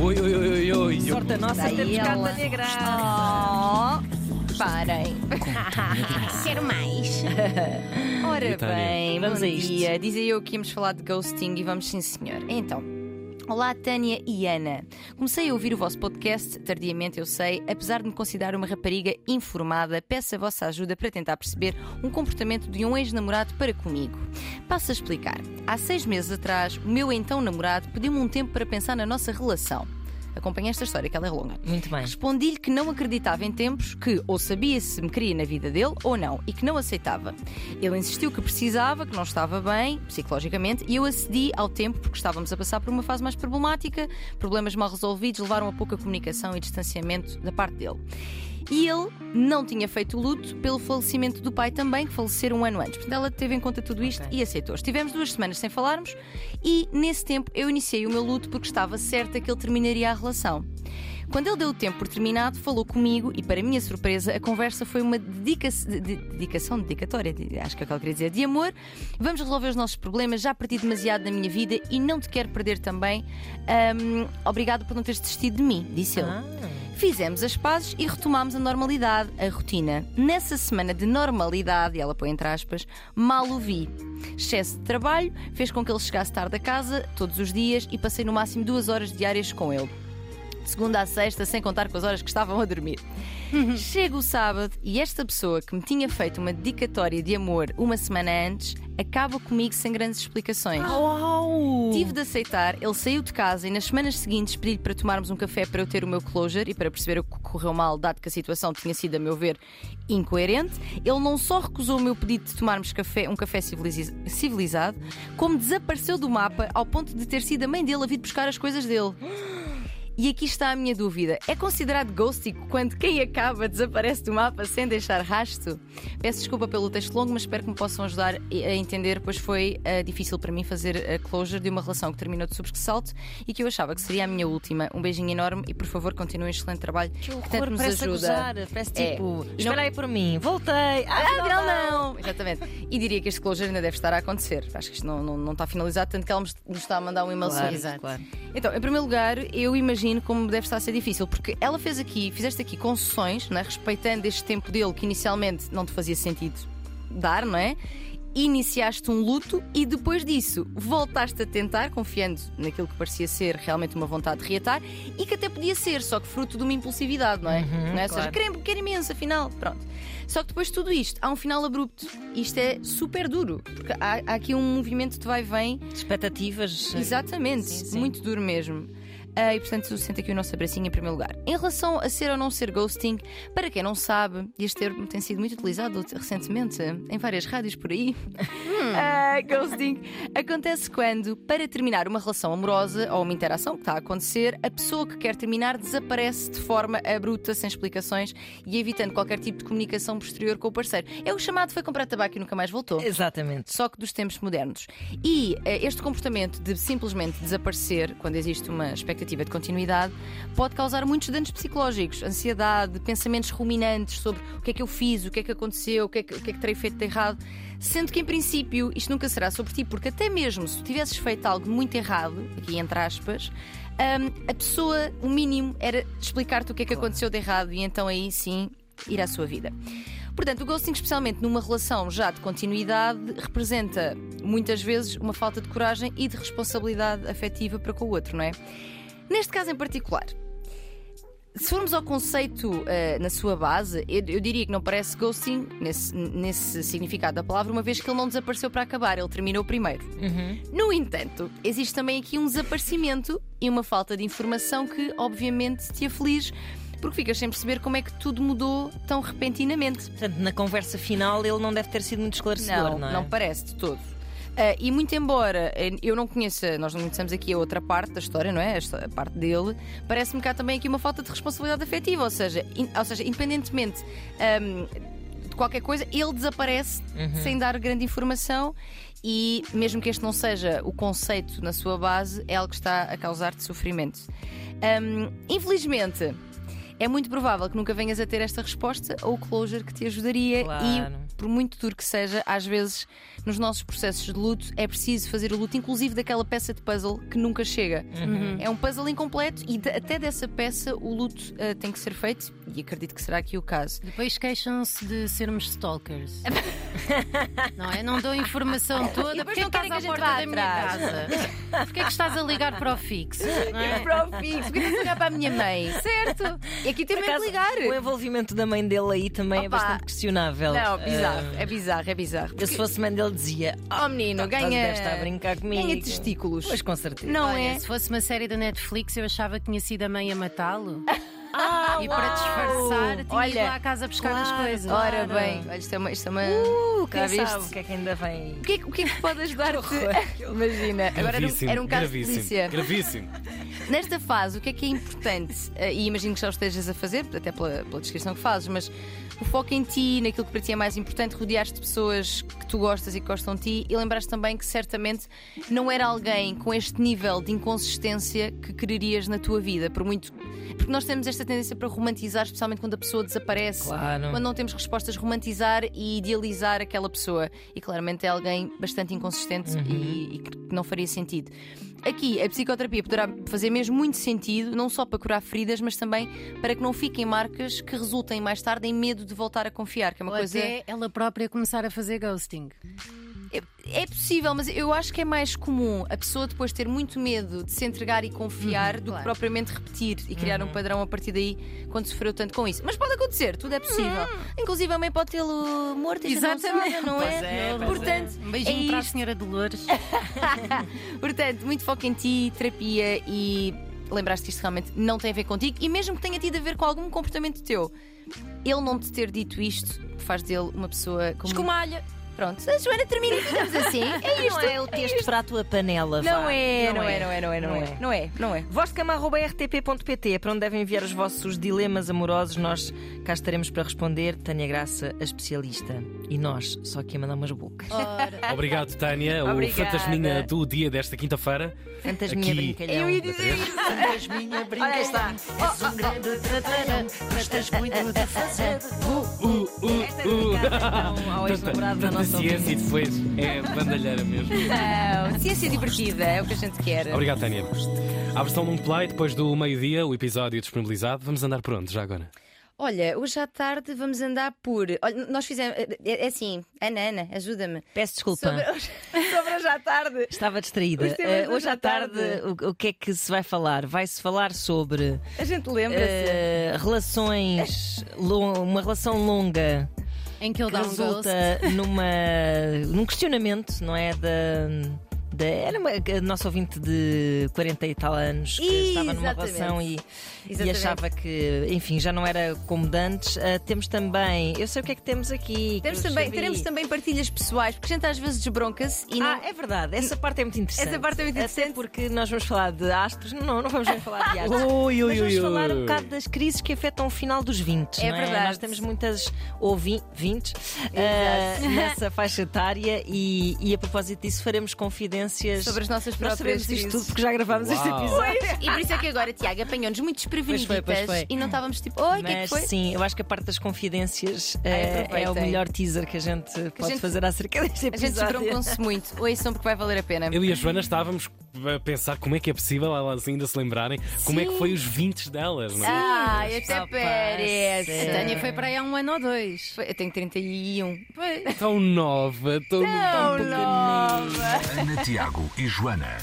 Ui, ui, ui, ui, ui. Sorte a nossa temos cá a ela. Tânia Graça. Oh, parem. Quero mais. Ora bem, Vamos bom a isto. dia. Dizia eu que íamos falar de ghosting e vamos sim, senhor. Então. Olá, Tânia e Ana. Comecei a ouvir o vosso podcast, tardiamente eu sei, apesar de me considerar uma rapariga informada, peço a vossa ajuda para tentar perceber um comportamento de um ex-namorado para comigo. Passo a explicar. Há seis meses atrás, o meu então namorado pediu-me um tempo para pensar na nossa relação. Acompanha esta história, que ela é longa. Muito bem. Respondi-lhe que não acreditava em tempos, que ou sabia se me queria na vida dele ou não, e que não aceitava. Ele insistiu que precisava, que não estava bem, psicologicamente, e eu acedi ao tempo porque estávamos a passar por uma fase mais problemática, problemas mal resolvidos levaram a pouca comunicação e distanciamento da parte dele. E ele não tinha feito o luto pelo falecimento do pai também, que faleceu um ano antes. Portanto, ela teve em conta tudo isto Ok. e aceitou. Estivemos duas semanas sem falarmos e, nesse tempo, eu iniciei o meu luto porque estava certa que ele terminaria a relação. Quando ele deu o tempo por terminado, falou comigo e, para minha surpresa, a conversa foi uma dedica de- de- dedicação, dedicatória, de- acho que é o que ela queria dizer, de amor. Vamos resolver os nossos problemas, já perdi demasiado na minha vida e não te quero perder também. Ahm, obrigado por não teres desistido de mim, disse ele. Ah, Fizemos as pazes e retomámos a normalidade, a rotina. Nessa semana de normalidade, e ela põe entre aspas, mal o vi. Excesso de trabalho fez com que ele chegasse tarde a casa todos os dias e passei no máximo duas horas diárias com ele. Segunda a sexta, sem contar com as horas que estavam a dormir. Chega o sábado e esta pessoa que me tinha feito uma dedicatória de amor uma semana antes acaba comigo sem grandes explicações. Uau! Tive de aceitar, ele saiu de casa e nas semanas seguintes pedi-lhe para tomarmos um café para eu ter o meu closure e para perceber o que correu mal, dado que a situação tinha sido, a meu ver, incoerente. Ele não só recusou o meu pedido de tomarmos café, um café civilizado, como desapareceu do mapa ao ponto de ter sido a mãe dele a vir buscar as coisas dele. E aqui está a minha dúvida: é considerado ghosting quando quem acaba desaparece do mapa sem deixar rasto? Peço desculpa pelo texto longo, mas espero que me possam ajudar a entender, pois foi ah, difícil para mim fazer a closure de uma relação que terminou de sobressalto e que eu achava que seria a minha última. Um beijinho enorme e por favor continuem um excelente trabalho Que tanto horror, nos parece a ajuda. gozar. Parece É. tipo, não- espera aí por mim, voltei. Ah, Ah, afinal não! Exatamente. E diria que este closure ainda deve estar a acontecer. Acho que isto não, não, não está finalizado, tanto que ela nos está a mandar um e-mail sobre Claro, claro. Então, em primeiro lugar, eu imagino como deve estar a ser difícil, porque ela fez aqui, fizeste aqui concessões, é? respeitando este tempo dele que inicialmente não te fazia sentido dar, não é? Iniciaste um luto e depois disso voltaste a tentar, confiando naquilo que parecia ser realmente uma vontade de reatar e que até podia ser, só que fruto de uma impulsividade, não é? não é? Ou seja, claro. quero, quero imenso, afinal, pronto. Só que depois de tudo isto, há um final abrupto. Isto é super duro, porque há, há aqui um movimento de vai e vem Expectativas. Exatamente, Sim, sim. muito duro mesmo. Ah, e portanto, sente aqui o nosso abracinho em primeiro lugar. Em relação a ser ou não ser ghosting, para quem não sabe, este termo tem sido muito utilizado recentemente em várias rádios por aí. Ah, ghosting acontece quando, para terminar uma relação amorosa ou uma interação que está a acontecer, a pessoa que quer terminar desaparece de forma abrupta, sem explicações e evitando qualquer tipo de comunicação posterior com o parceiro. É o chamado foi comprar tabaco e nunca mais voltou Exatamente. só que dos tempos modernos. E eh, este comportamento de simplesmente desaparecer, quando existe uma expectativa de continuidade, pode causar muitos danos psicológicos, ansiedade, pensamentos ruminantes sobre o que é que eu fiz, o que é que aconteceu, o que é que, o que, é que terei feito de errado. Sendo que, em princípio, isto nunca será sobre ti, porque até mesmo se tu tivesses feito algo muito errado, aqui entre aspas, hum, a pessoa, o mínimo, era explicar-te o que é que aconteceu de errado e então aí sim ir à sua vida. Portanto, o ghosting, especialmente numa relação já de continuidade, representa muitas vezes uma falta de coragem e de responsabilidade afetiva para com o outro, não é? Neste caso em particular, se formos ao conceito eh, na sua base, eu, eu diria que não parece ghosting nesse, nesse significado da palavra, uma vez que ele não desapareceu para acabar, ele terminou primeiro. Uhum. No entanto, existe também aqui um desaparecimento e uma falta de informação que, obviamente, te aflige, porque ficas sem perceber como é que tudo mudou tão repentinamente. Portanto, na conversa final ele não deve ter sido muito esclarecedor, Não, não, não, é? parece de todo. Ah, e muito embora eh, eu não conheça, nós não conhecemos aqui a outra parte da história, não é? A, parte dele, parece-me cá também aqui uma falta de responsabilidade afetiva, ou seja, in- ou seja independentemente ahm, de qualquer coisa, ele desaparece Uhum. sem dar grande informação e mesmo que este não seja o conceito na sua base, é algo que está a causar-te sofrimento. Ahm, infelizmente. É muito provável que nunca venhas a ter esta resposta ou o closure que te ajudaria Claro. e por muito duro que seja, às vezes nos nossos processos de luto é preciso fazer o luto, inclusive daquela peça de puzzle que nunca chega. É um puzzle incompleto e de- até dessa peça o luto eh, tem que ser feito, e acredito que será aqui o caso. Depois queixam-se de sermos stalkers. não é? Não dou informação toda. E Porquê não estás à gente porta da minha casa? Porquê que estás a ligar para o fixo? Não é? Para o fixo, porque estás a ligar para a minha mãe, certo? E aqui acaso, ligar. O envolvimento da mãe dele aí também é Opa. bastante questionável. Não, bizarro, Ah, é bizarro, é bizarro. eu, se fosse mãe dele, dizia: Oh menino, Estás- ganha. deve estar a brincar comigo. Ganha testículos. Pois com certeza. Não Olha, é? se fosse uma série da Netflix, eu achava que tinha sido a mãe a matá-lo. Ah, E para disfarçar, tinha ido Olha, lá à casa buscar as claro, coisas. Ora bem, olha, isto é uma. Isto é uma... Uh, quem sabe o que é que ainda vem. O que, é, que- o que é que pode ajudar-te? Imagina, agora era um, era um caso de gravíssimo, polícia. gravíssimo. Nesta fase, o que é que é importante? Eh, E imagino que já o estejas a fazer, até pela, pela descrição que fazes, mas o foco em ti, naquilo que para ti é mais importante, rodear-te de pessoas que tu gostas e que gostam de ti e lembraste também que certamente não era alguém com este nível de inconsistência que quererias na tua vida, por muito. Porque nós temos esta tendência para romantizar, especialmente quando a pessoa desaparece. Claro. Quando não temos respostas, romantizar e idealizar aquela pessoa. E claramente é alguém bastante inconsistente e, e que não faria sentido. Aqui, a psicoterapia poderá fazer mesmo muito sentido, não só para curar feridas, mas também para que não fiquem marcas que resultem mais tarde em medo de voltar a confiar, que é uma Ou coisa. até ela própria começar a fazer ghosting. É, é possível, mas eu acho que é mais comum a pessoa depois ter muito medo de se entregar e confiar do que claro. propriamente repetir e criar um padrão a partir daí quando sofreu tanto com isso. Mas pode acontecer, tudo é possível. Inclusive a mãe pode tê-lo morto e a gente não Exatamente. sabe, não é? é, Portanto, Um beijinho é para a senhora Dolores. Portanto, muito foco em ti, terapia e lembraste que isto realmente não tem a ver contigo e mesmo que tenha tido a ver com algum comportamento teu, ele não te ter dito isto faz dele uma pessoa como. Escumalha. Pronto, a Joana termina e ficamos assim. É isto. Não é o texto para a tua panela. Não é, não é, não é, não é, não é. Não é, não é. Vozcama.rtp.pt é para onde devem enviar os vossos dilemas amorosos. Nós cá estaremos para responder. Tânia Graça, a especialista. E nós, só aqui a mandar umas bocas. Obrigado, Tânia. O Obrigada. fantasminha do dia desta quinta-feira. Fantasminha Aqui. brincalhão. Eu ia dizer isso. Fantasminha brincalhão. És um grande trabalhão. Gostas muito de fazer. Uh, uh, uh. Ao ex-namorado da nossa ciência e depois é bandalheira mesmo. Não, ciência divertida é o que a gente quer. Obrigado, Tânia. A versão num play, depois do meio-dia, o episódio disponibilizado. Vamos andar por onde já agora? Olha, hoje à tarde vamos andar por. Olha, nós fizemos. É, é assim, Ana, Ana, ajuda-me. Peço desculpa. Sobre hoje, sobre hoje à tarde. Estava distraída. De hoje à tarde, tarde. o, o que é que se vai falar? Vai-se falar sobre A gente lembra-se. eh, relações, uma relação longa Em que ele dá um ghost. resulta numa, num questionamento, não é? Da, da- era uma a nossa ouvinte de 40 e tal anos que estava numa relação e, e achava que, enfim, já não era como de antes. Ah, temos também, eu sei o que é que temos aqui. Temos também, teremos também partilhas pessoais, porque a gente às vezes desbronca-se e não. Ah, é verdade, essa parte é muito interessante. Essa parte é muito Até interessante. porque nós vamos falar de astros, não, não vamos falar de astros. Ui, ui, Mas vamos ui, falar um bocado das crises que afetam o final dos 20. É não verdade. Nós temos muitas ouvintes ah, nessa faixa etária e, e a propósito disso faremos confidências Sobre as nossas Nós próprias sabemos isto tudo porque já gravámos este episódio. E por isso é que agora, Tiago, apanhou-nos muito desprevenidas Pois foi, pois foi. e não estávamos tipo, oi, o que é que foi? sim, eu acho que a parte das confidências Ai, eh, é, o melhor teaser que a gente pode gente- fazer acerca deste A gente episódio. desbroncam-se muito. Ouçam porque vai valer a pena. Eu e a Joana estávamos a pensar como é que é possível elas ainda se lembrarem como é que foi os 20 delas, não é? Ah, até parece. A Tânia foi para aí há um ano ou dois. Foi- Eu tenho 31. Pois. Tão nova, tão, tão. Ana, Tiago e Joana.